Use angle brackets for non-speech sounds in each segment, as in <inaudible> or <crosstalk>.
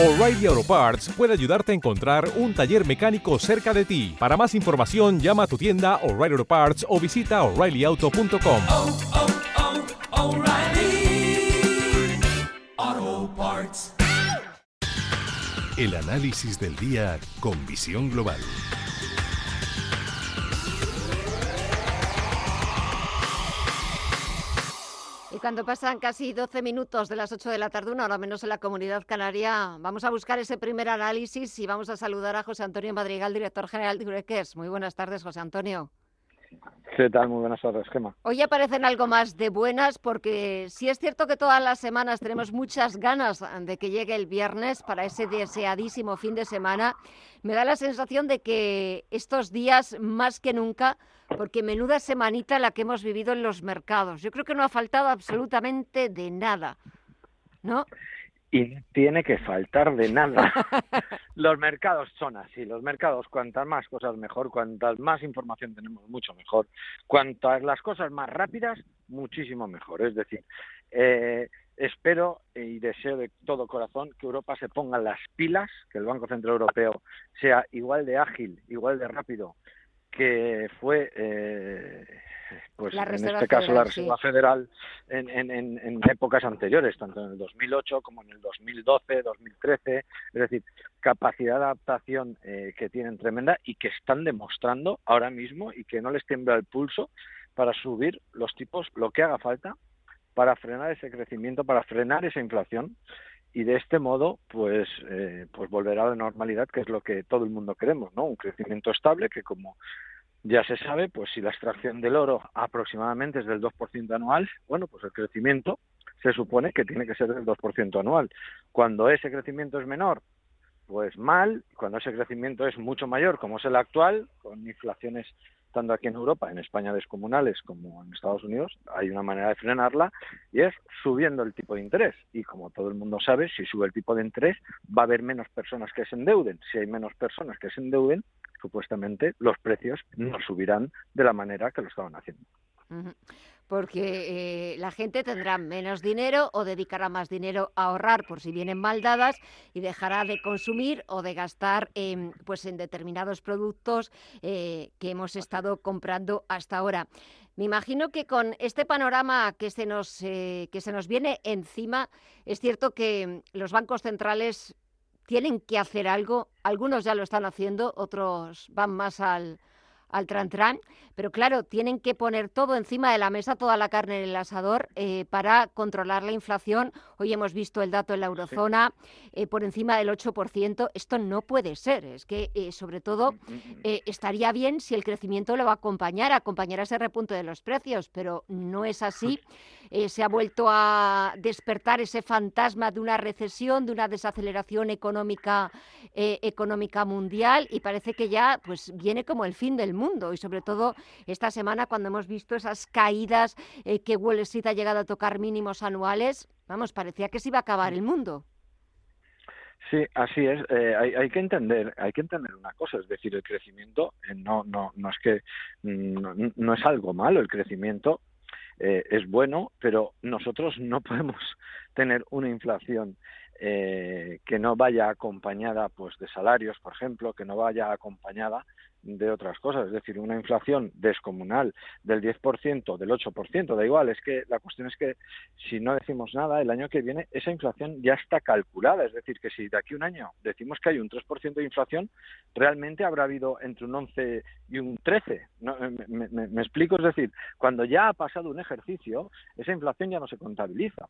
O'Reilly Auto Parts puede ayudarte a encontrar un taller mecánico cerca de ti. Para más información, llama a tu tienda O'Reilly Auto Parts o visita oreillyauto.com. oh, oh, Parts. El análisis del día con visión global. Cuando pasan casi 12 minutos de las 8 de la tarde, una hora menos en la comunidad canaria, vamos a buscar ese primer análisis y vamos a saludar a José Antonio Madrigal, director general de Ureques. Muy buenas tardes, José Antonio. ¿Qué tal? Muy buenas tardes. Hoy aparecen algo más de buenas porque sí es cierto que todas las semanas tenemos muchas ganas de que llegue el viernes para ese deseadísimo fin de semana. Me da la sensación de que estos días más que nunca, porque menuda semanita la que hemos vivido en los mercados. Yo creo que no ha faltado absolutamente de nada, ¿no? Y tiene que faltar de nada. <laughs> los mercados son así. Los mercados, cuantas más cosas mejor, cuantas más información tenemos, mucho mejor. Cuantas las cosas más rápidas, muchísimo mejor. Es decir, eh, espero y deseo de todo corazón que Europa se ponga las pilas, que el Banco Central Europeo sea igual de ágil, igual de rápido que fue eh, pues en este caso la sí. Reserva Federal en, en, en, en épocas anteriores, tanto en el 2008 como en el 2012, 2013, es decir, capacidad de adaptación eh, que tienen tremenda y que están demostrando ahora mismo y que no les tiembla el pulso para subir los tipos lo que haga falta para frenar ese crecimiento, para frenar esa inflación y de este modo pues eh, pues volverá a la normalidad que es lo que todo el mundo queremos no un crecimiento estable que como ya se sabe pues si la extracción del oro aproximadamente es del 2% anual bueno pues el crecimiento se supone que tiene que ser del 2% anual. Cuando ese crecimiento es menor pues mal cuando ese crecimiento es mucho mayor como es el actual con inflaciones tanto aquí en Europa, en España descomunales como en Estados Unidos, hay una manera de frenarla y es subiendo el tipo de interés. Y como todo el mundo sabe, si sube el tipo de interés, va a haber menos personas que se endeuden. Si hay menos personas que se endeuden, supuestamente los precios no subirán de la manera que lo estaban haciendo. Porque eh, la gente tendrá menos dinero o dedicará más dinero a ahorrar por si vienen mal dadas y dejará de consumir o de gastar en, pues en determinados productos eh, que hemos estado comprando hasta ahora. Me imagino que con este panorama que se nos, eh, que se nos viene encima, es cierto que los bancos centrales tienen que hacer algo. Algunos ya lo están haciendo, otros van más al, al tran-tran, pero claro, tienen que poner todo encima de la mesa, toda la carne en el asador, eh, para controlar la inflación. Hoy hemos visto el dato en la eurozona eh, por encima del 8%. Esto no puede ser. Es que, eh, sobre todo, eh, estaría bien si el crecimiento lo va a acompañar, acompañar ese repunte de los precios, pero no es así. Se ha vuelto a despertar ese fantasma de una recesión, de una desaceleración económica, eh, económica mundial y parece que ya pues viene como el fin del mundo y sobre todo esta semana cuando hemos visto esas caídas eh, que Wall Street ha llegado a tocar mínimos anuales, vamos, parecía que se iba a acabar el mundo. Sí, así es. Eh, hay, hay que entender, hay que entender una cosa, es decir, el crecimiento eh, no, no, no es que no, no es algo malo. El crecimiento eh, es bueno, pero nosotros no <laughs> podemos tener una inflación eh, que no vaya acompañada, pues, de salarios, por ejemplo, que no vaya acompañada de otras cosas, es decir, una inflación descomunal del 10%, del 8%, da igual, es que la cuestión es que si no decimos nada, el año que viene esa inflación ya está calculada, es decir, que si de aquí un año decimos que hay un 3% de inflación, realmente habrá habido entre un 11 y un 13. ¿no? Me, me- me explico, es decir, cuando ya ha pasado un ejercicio, esa inflación ya no se contabiliza.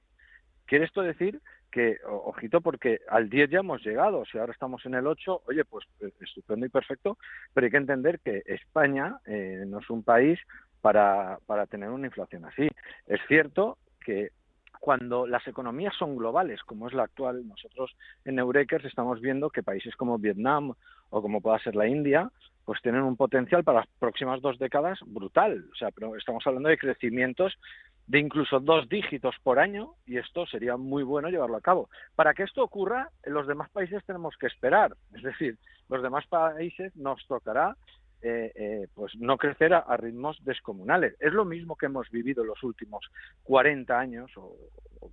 ¿Quiere esto decir que, ojito, porque al 10 ya hemos llegado, si ahora estamos en el 8, oye, pues eh, estupendo y perfecto, pero hay que entender que España eh, no es un país para, para tener una inflación así. Es cierto que cuando las economías son globales, como es la actual, nosotros en Eurekers estamos viendo que países como Vietnam o como pueda ser la India, pues tienen un potencial para las próximas dos décadas brutal. O sea, pero estamos hablando de crecimientos de incluso dos dígitos por año y esto sería muy bueno llevarlo a cabo. Para que esto ocurra, los demás países tenemos que esperar. Es decir, los demás países nos tocará eh, eh, pues no crecer a, ritmos descomunales. Es lo mismo que hemos vivido los últimos 40 años, o, o,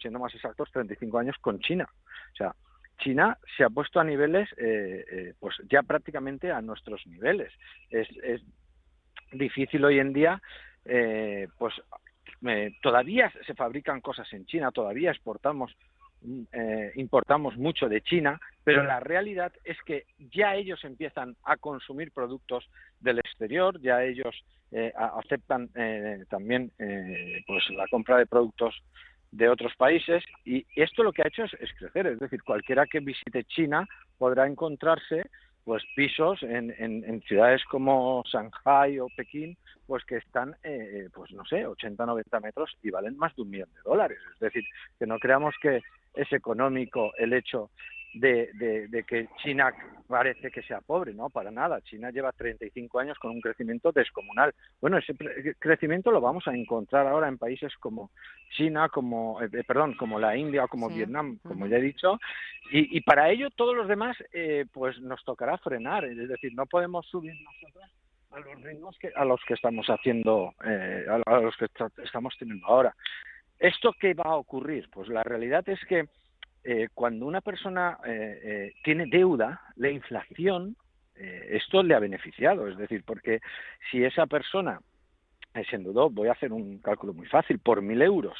siendo más exactos, 35 años con China. O sea, China se ha puesto a niveles, eh, eh, pues ya prácticamente a nuestros niveles. Es, es difícil hoy en día, eh, pues todavía se fabrican cosas en China, todavía exportamos eh, importamos mucho de China, pero la realidad es que ya ellos empiezan a consumir productos del exterior, ya ellos eh, aceptan eh, también eh, pues la compra de productos de otros países y esto lo que ha hecho es crecer, es decir, cualquiera que visite China podrá encontrarse pues pisos en, en, ciudades como Shanghai o Pekín pues que están eh, pues no sé 80 90 metros y valen más de un millón de dólares. Es decir que no creamos que es económico el hecho de, de, de que China parece que sea pobre, no, para nada. China lleva 35 años con un crecimiento descomunal. Bueno, ese pre- crecimiento lo vamos a encontrar ahora en países como China, como, eh, perdón, como la India o como Sí. Vietnam, como ya he dicho, y, y para ello todos los demás, eh, pues nos tocará frenar. Es decir, no podemos subir nosotros a los ritmos que, a los que estamos haciendo, eh, a, los que estamos teniendo ahora. ¿Esto qué va a ocurrir? Pues la realidad es que eh, cuando una persona eh, eh, tiene deuda, la inflación, eh, esto le ha beneficiado. Es decir, porque si esa persona eh, se endeudó, voy a hacer un cálculo muy fácil, por mil euros,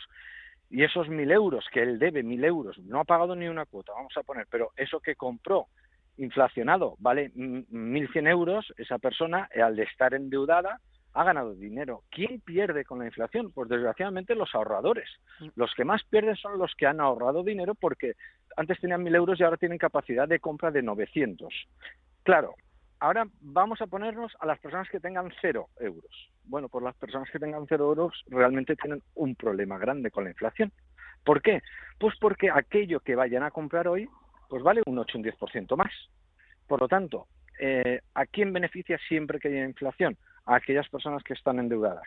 y esos mil euros que él debe, mil euros, no ha pagado ni una cuota, vamos a poner, pero eso que compró inflacionado vale mm, 1.100 euros, esa persona, al estar endeudada, ha ganado dinero. ¿Quién pierde con la inflación? Pues desgraciadamente los ahorradores. Los que más pierden son los que han ahorrado dinero porque antes tenían 1.000 euros y ahora tienen capacidad de compra de 900. Claro, ahora vamos a ponernos a las personas que tengan cero euros. Bueno, pues las personas que tengan cero euros realmente tienen un problema grande con la inflación. ¿Por qué? Pues porque aquello que vayan a comprar hoy, pues vale un 8 o un 10% más. Por lo tanto, eh, ¿a quién beneficia siempre que haya inflación? A aquellas personas que están endeudadas.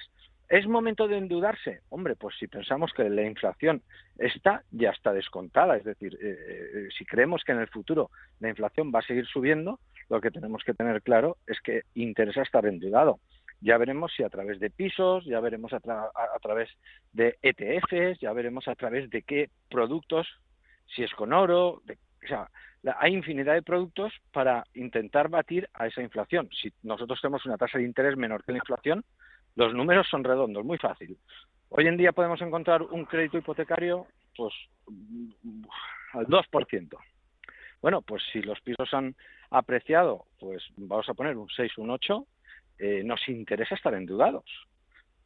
¿Es momento de endeudarse? Hombre, pues si pensamos que la inflación está, ya está descontada. Es decir, eh, eh, si creemos que en el futuro la inflación va a seguir subiendo, lo que tenemos que tener claro es que interesa estar endeudado. Ya veremos si a través de pisos, ya veremos a- a través de ETFs, ya veremos a través de qué productos, si es con oro, de- o sea, hay infinidad de productos para intentar batir a esa inflación. Si nosotros tenemos una tasa de interés menor que la inflación, los números son redondos, muy fácil. Hoy en día podemos encontrar un crédito hipotecario pues mm, al 2%. Bueno, pues si los pisos han apreciado, pues vamos a poner un 6, un 8, eh, nos interesa estar endeudados.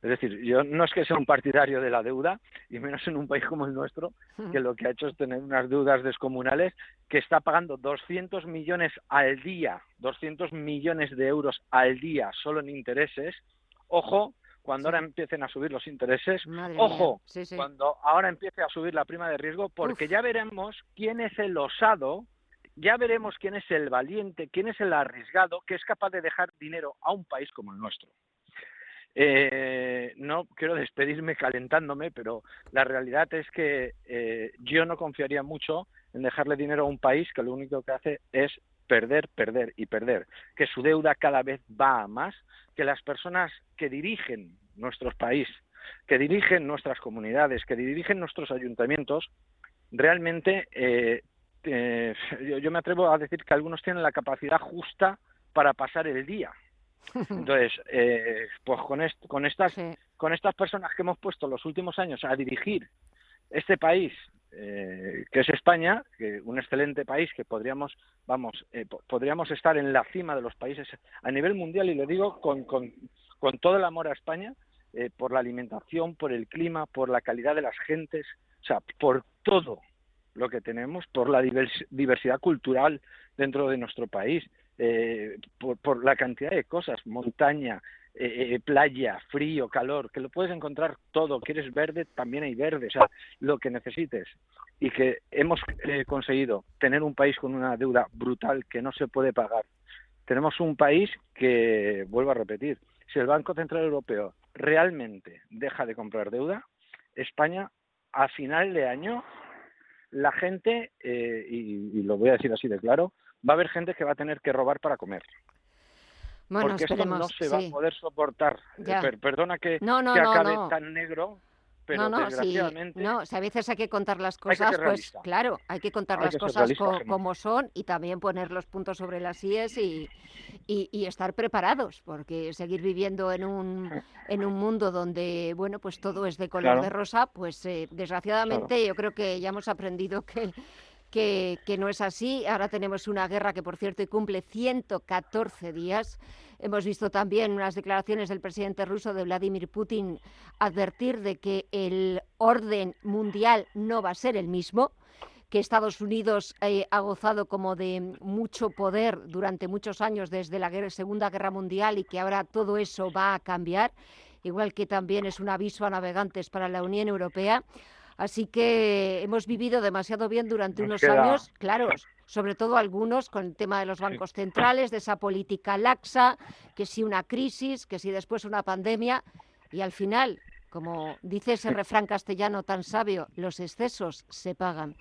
Es decir, yo no es que sea un partidario de la deuda, y menos en un país como el nuestro, que lo que ha hecho es tener unas deudas descomunales, que está pagando 200 millones al día, 200 millones de euros al día solo en intereses. Ojo, cuando Sí. ahora empiecen a subir los intereses, Madre ojo, mía. Sí, sí. cuando ahora empiece a subir la prima de riesgo, porque Uf. ya veremos quién es el osado, ya veremos quién es el valiente, quién es el arriesgado que es capaz de dejar dinero a un país como el nuestro. Eh, no quiero despedirme calentándome, pero la realidad es que eh, yo no confiaría mucho en dejarle dinero a un país que lo único que hace es perder, perder y perder, que su deuda cada vez va a más, que las personas que dirigen nuestro país, que dirigen nuestras comunidades, que dirigen nuestros ayuntamientos, realmente eh, eh, yo, yo me atrevo a decir que algunos tienen la capacidad justa para pasar el día. <laughs> Entonces, eh, pues con, est- con estas Sí. Con estas personas que hemos puesto los últimos años a dirigir este país, eh, que es España, que un excelente país que podríamos, vamos, eh, po- podríamos estar en la cima de los países a nivel mundial y lo digo con, con, con todo el amor a España, eh, por la alimentación, por el clima, por la calidad de las gentes, o sea, por todo lo que tenemos, por la divers- diversidad cultural dentro de nuestro país, eh, por, por la cantidad de cosas, montaña, eh, eh, playa, frío, calor, que lo puedes encontrar todo. Quieres verde, también hay verde, o sea, lo que necesites. Y que hemos eh, conseguido tener un país con una deuda brutal que no se puede pagar. Tenemos un país que, vuelvo a repetir, si el Banco Central Europeo realmente deja de comprar deuda, España a final de año, la gente, eh, y, y lo voy a decir así de claro, va a haber gente que va a tener que robar para comer Bueno, porque esto no se va sí. a poder soportar. Eh, per- perdona que, No, no, que no, acabe no. tan negro, pero no, no, sí, desgraciadamente no, sea, a veces hay que contar las cosas, pues claro, hay que contar Hay las que cosas realista, co- Gemma. como son y también poner los puntos sobre las IES y, y, y estar preparados, porque seguir viviendo en un, en un mundo donde, bueno, pues todo es de color Claro. de rosa, pues eh, desgraciadamente yo creo que ya hemos aprendido que, que, no es así. Ahora tenemos una guerra que, por cierto, cumple 114 días. Hemos visto también unas declaraciones del presidente ruso de Vladimir Putin advertir de que el orden mundial no va a ser el mismo, que Estados Unidos eh, ha gozado como de mucho poder durante muchos años desde la Segunda Guerra Mundial y que ahora todo eso va a cambiar, igual que también es un aviso a navegantes para la Unión Europea. Así que hemos vivido demasiado bien durante Nos unos queda- años, claro, sobre todo algunos con el tema de los bancos centrales, de esa política laxa, que si una crisis, que si después una pandemia, y al final, como dice ese refrán castellano tan sabio, los excesos se pagan.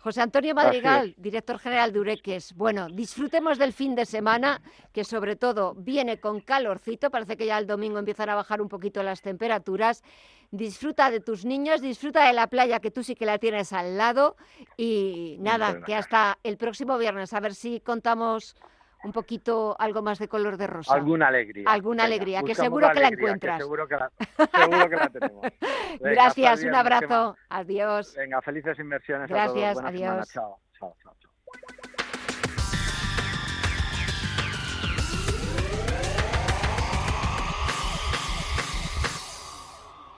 José Antonio. Madrigal, director general de Ureques. Bueno, disfrutemos del fin de semana, que sobre todo viene con calorcito. Parece que ya el domingo empiezan a bajar un poquito las temperaturas. Disfruta de tus niños, disfruta de la playa, que tú sí que la tienes al lado. Y nada, que hasta el próximo viernes, a ver si contamos un poquito algo más de color de rosa. alguna alegría. Alguna alegría, que seguro que la encuentras. seguro, que la, seguro que la tenemos. <laughs> Venga, Gracias, un abrazo. Adiós. Venga, felices inversiones a Gracias, todos. Buena semana, adiós. chao.